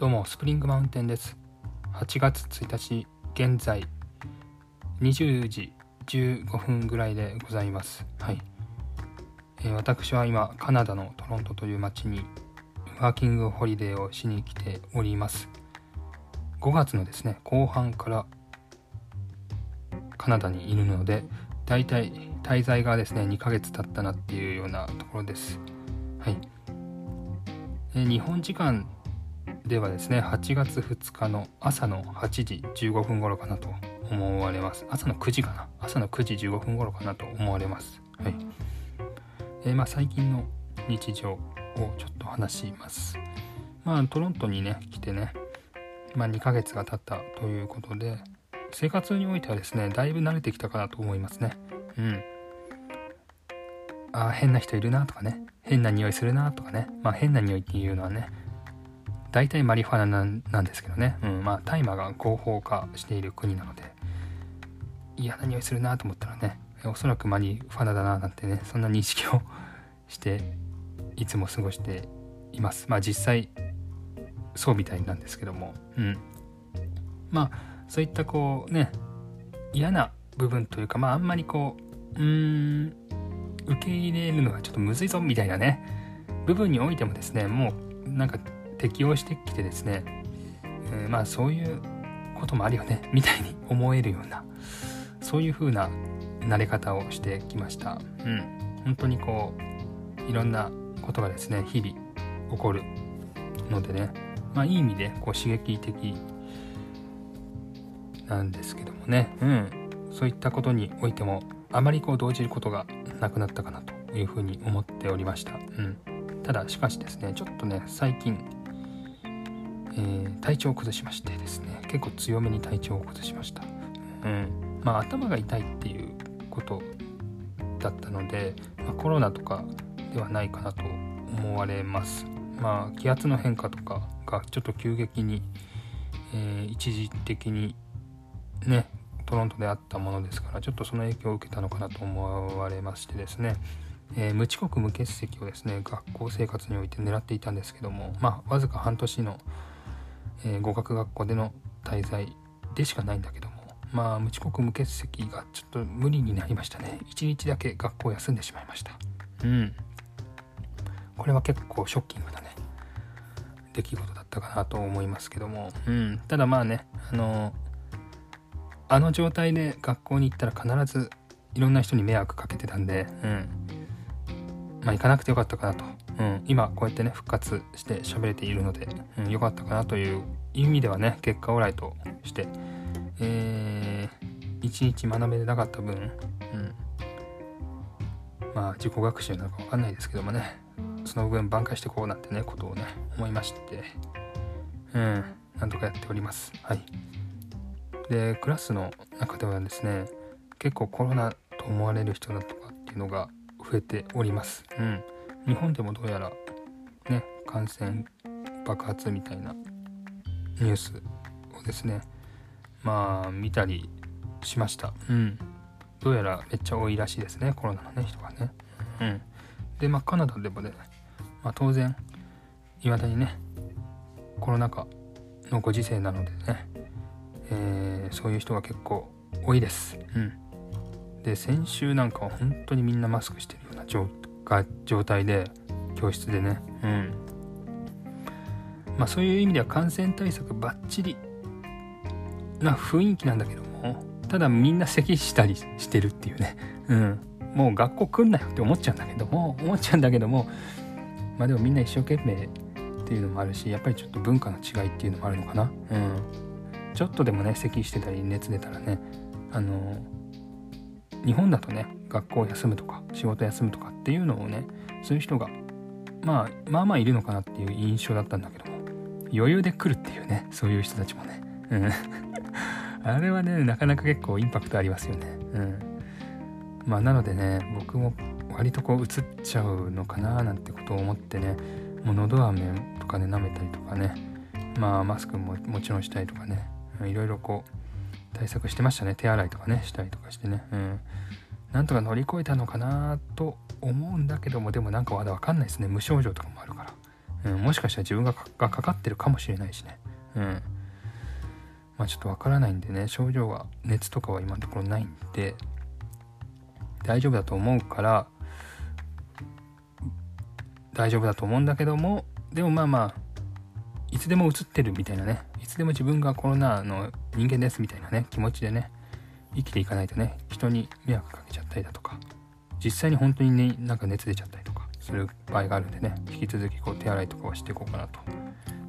どうもスプリングマウンテンです。8月1日現在20時15分ぐらいでございます。はい、えー、私は今カナダのトロントという町にワーキングホリデーをしに来ております。5月のですね後半からカナダにいるのでだいたい滞在がですね2ヶ月経ったなっていうようなところです。はい、えー、日本時間ではですね8月2日の朝の8時15分頃かなと思われます。朝の9時かな？朝の9時15分頃かなと思われます。はい。えー、まあ最近の日常をちょっと話します。まあトロントにね来てねまあ2ヶ月が経ったということで生活においてはですねだいぶ慣れてきたかなと思いますね。うん。あ変な人いるなとかね。変な匂いするなとかね。まあ変な匂いっていうのはね大体マリファナなんですけどね、うん、まあ大麻が合法化している国なので。嫌な匂いするなと思ったらねおそらくマリファナだななんてねそんな認識をしていつも過ごしています。まあ実際そうみたいなんですけども。うん。まあそういったこうね嫌な部分というかまああんまりこううーん受け入れるのがちょっとむずいぞみたいなね部分においてもですねもうなんか適応してきてですね、えー、まあそういうこともあるよねみたいに思えるようなそういう風な慣れ方をしてきました。うん。本当にこういろんなことがですね日々起こるのでねまあいい意味でこう刺激的なんですけどもねうん。そういったことにおいてもあまりこう動じることがなくなったかなというふうに思っておりました。うん。ただしかしですねちょっとね最近えー、体調を崩しましてですね結構強めに体調を崩しました、うん。まあ、頭が痛いっていうことだったので、まあ、コロナとかではないかなと思われます。まあ気圧の変化とかがちょっと急激に、えー、一時的にねトロントであったものですからちょっとその影響を受けたのかなと思われましてですね。えー、無遅刻無欠席をですね学校生活において狙っていたんですけどもまあわずか半年のえー、語学学校での滞在でしかないんだけどもまあ無遅刻無欠席がちょっと無理になりましたね。1日だけ学校休んでしまいました。うん。これは結構ショッキングなね出来事だったかなと思いますけども。うん。ただまあねあのあの状態で学校に行ったら必ずいろんな人に迷惑かけてたんでうん。まあ行かなくてよかったかなと。うん、今こうやってね復活して喋れているので、うん、かったかなという意味ではね結果オーライとして、えー、一日学べなかった分、うん、まあ自己学習なのか分かんないですけどもねその分挽回してこうなんてねことをね思いましてうん。なんとかやっております。はい。でクラスの中ではですね結構コロナと思われる人だとかっていうのが増えております。うん。日本でもどうやらね感染爆発みたいなニュースをですねまあ見たりしました。うん。どうやらめっちゃ多いらしいですねコロナのね人がね。うん。でまあカナダでもね、まあ、当然いまだにねコロナ禍のご時世なのでね、えー、そういう人が結構多いです。うんで先週なんかは本当にみんなマスクしてるような状状態で教室でね。うん。まあそういう意味では感染対策バッチリな雰囲気なんだけどもただみんな咳したりしてるっていうね。うん。もう学校来んなよって思っちゃうんだけども思っちゃうんだけどもまあでもみんな一生懸命っていうのもあるしやっぱりちょっと文化の違いっていうのもあるのかな。うん。ちょっとでもね咳してたり熱出たらねあの日本だとね学校休むとか仕事休むとかっていうのをねそういう人がまあまあまあいるのかなっていう印象だったんだけども余裕で来るっていうねそういう人たちもね。うん。あれはねなかなか結構インパクトありますよね。うん。まあなのでね僕も割とこう映っちゃうのかななんてことを思ってねもう喉飴とかね舐めたりとかねまあマスクももちろんしたりとかねいろいろこう対策してましたね。手洗いとかねしたりとかしてね。うん。なんとか乗り越えたのかなと思うんだけどもでもなんかまだ分かんないですね。無症状とかもあるから。うん、もしかしたら自分ががかかってるかもしれないしね。うん。まあちょっとわからないんでね。症状は熱とかは今のところないんで大丈夫だと思うから大丈夫だと思うんだけどもでもまあまあいつでも映ってるみたいなね。いつでも自分がコロナの人間ですみたいなね気持ちでね生きていかないとね人に迷惑かけちゃったりだとか実際に本当にねなんか熱出ちゃったりとかする場合があるんでね引き続きこう手洗いとかはしていこうかなと。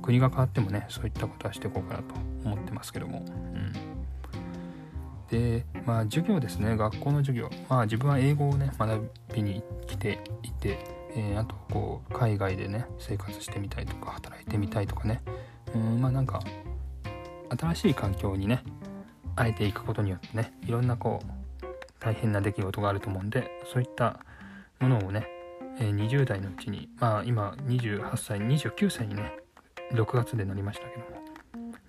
国が変わってもねそういったことはしていこうかなと思ってますけども、うん、でまあ授業ですね。学校の授業。まあ自分は英語をね学びに来ていてえー、あとこう海外でね生活してみたいとか働いてみたいとかね。うんまあなんか新しい環境にねあえていくことによってねいろんなこう大変な出来事があると思うんでそういったものをね、20代のうちにまあ今28歳29歳にね6月でなりましたけども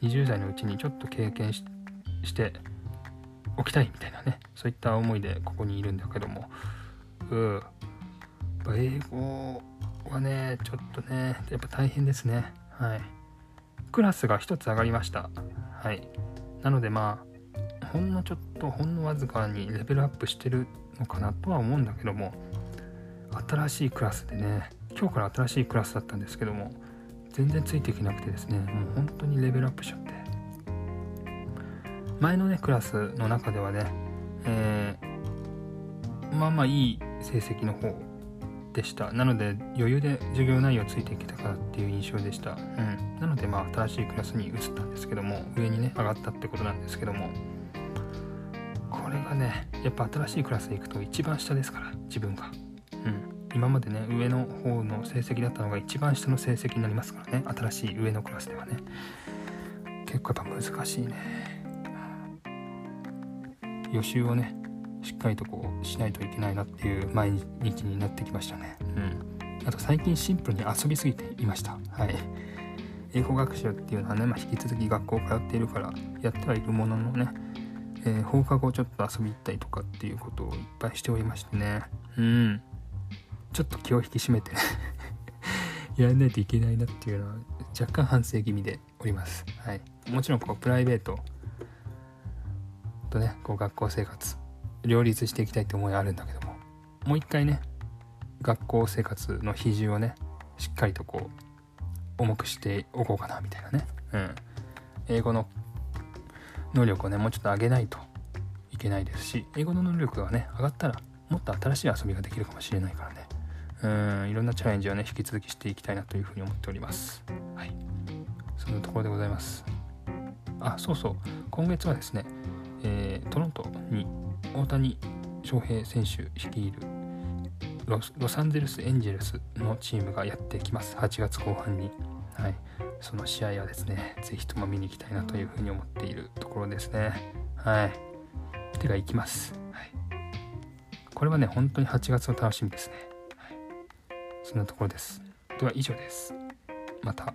20代のうちにちょっと経験しておきたいみたいなねそういった思いでここにいるんだけどもうぱ英語はね、ちょっとね、やっぱ大変ですね。はい。クラスが1つ上がりました。はい。なのでまあ、ほんのちょっと、ほんのわずかにレベルアップしてるのかなとは思うんだけども、新しいクラスでね、今日から新しいクラスだったんですけども、全然ついていけなくてですね、もう本当にレベルアップしちゃって。前のね、クラスの中ではね、えー、まあまあいい成績の方でした。なので余裕で授業内容ついていけたからっていう印象でした。うん。なのでまあ新しいクラスに移ったんですけども上にね上がったってことなんですけどもこれがねやっぱ新しいクラスで行くと一番下ですから自分が。うん。今までね上の方の成績だったのが一番下の成績になりますからね。新しい上のクラスではね。結構やっぱ難しいね。予習をねしっかりとこうしないといけないなっていう毎日になってきましたね。うん。あと最近シンプルに遊びすぎていました。はい。英語学習っていうのはね、まあ、引き続き学校通っているからやってはいるもののね、えー、放課後ちょっと遊び行ったりとかっていうことをいっぱいしておりましてね。うん。ちょっと気を引き締めて やらないといけないなっていうのは若干反省気味でおります。はい。もちろんこうプライベートとね、こう学校生活両立していきたいって思いあるんだけども。もう一回ね学校生活の比重をねしっかりとこう重くしておこうかなみたいなね。うん。英語の能力をねもうちょっと上げないといけないですし英語の能力がね上がったらもっと新しい遊びができるかもしれないからね。うん。いろんなチャレンジをね引き続きしていきたいなというふうに思っております。はい。そんなところでございます。あそうそう。今月はですね、えー、トロントに大谷翔平選手率いるロサンゼルスエンジェルスのチームがやってきます。8月後半に、はい、その試合はですね是非とも見に行きたいなというふうに思っているところですね。はい。手が行きます、はい、これはね本当に8月の楽しみですね、はい、そんなところです。では以上です。また。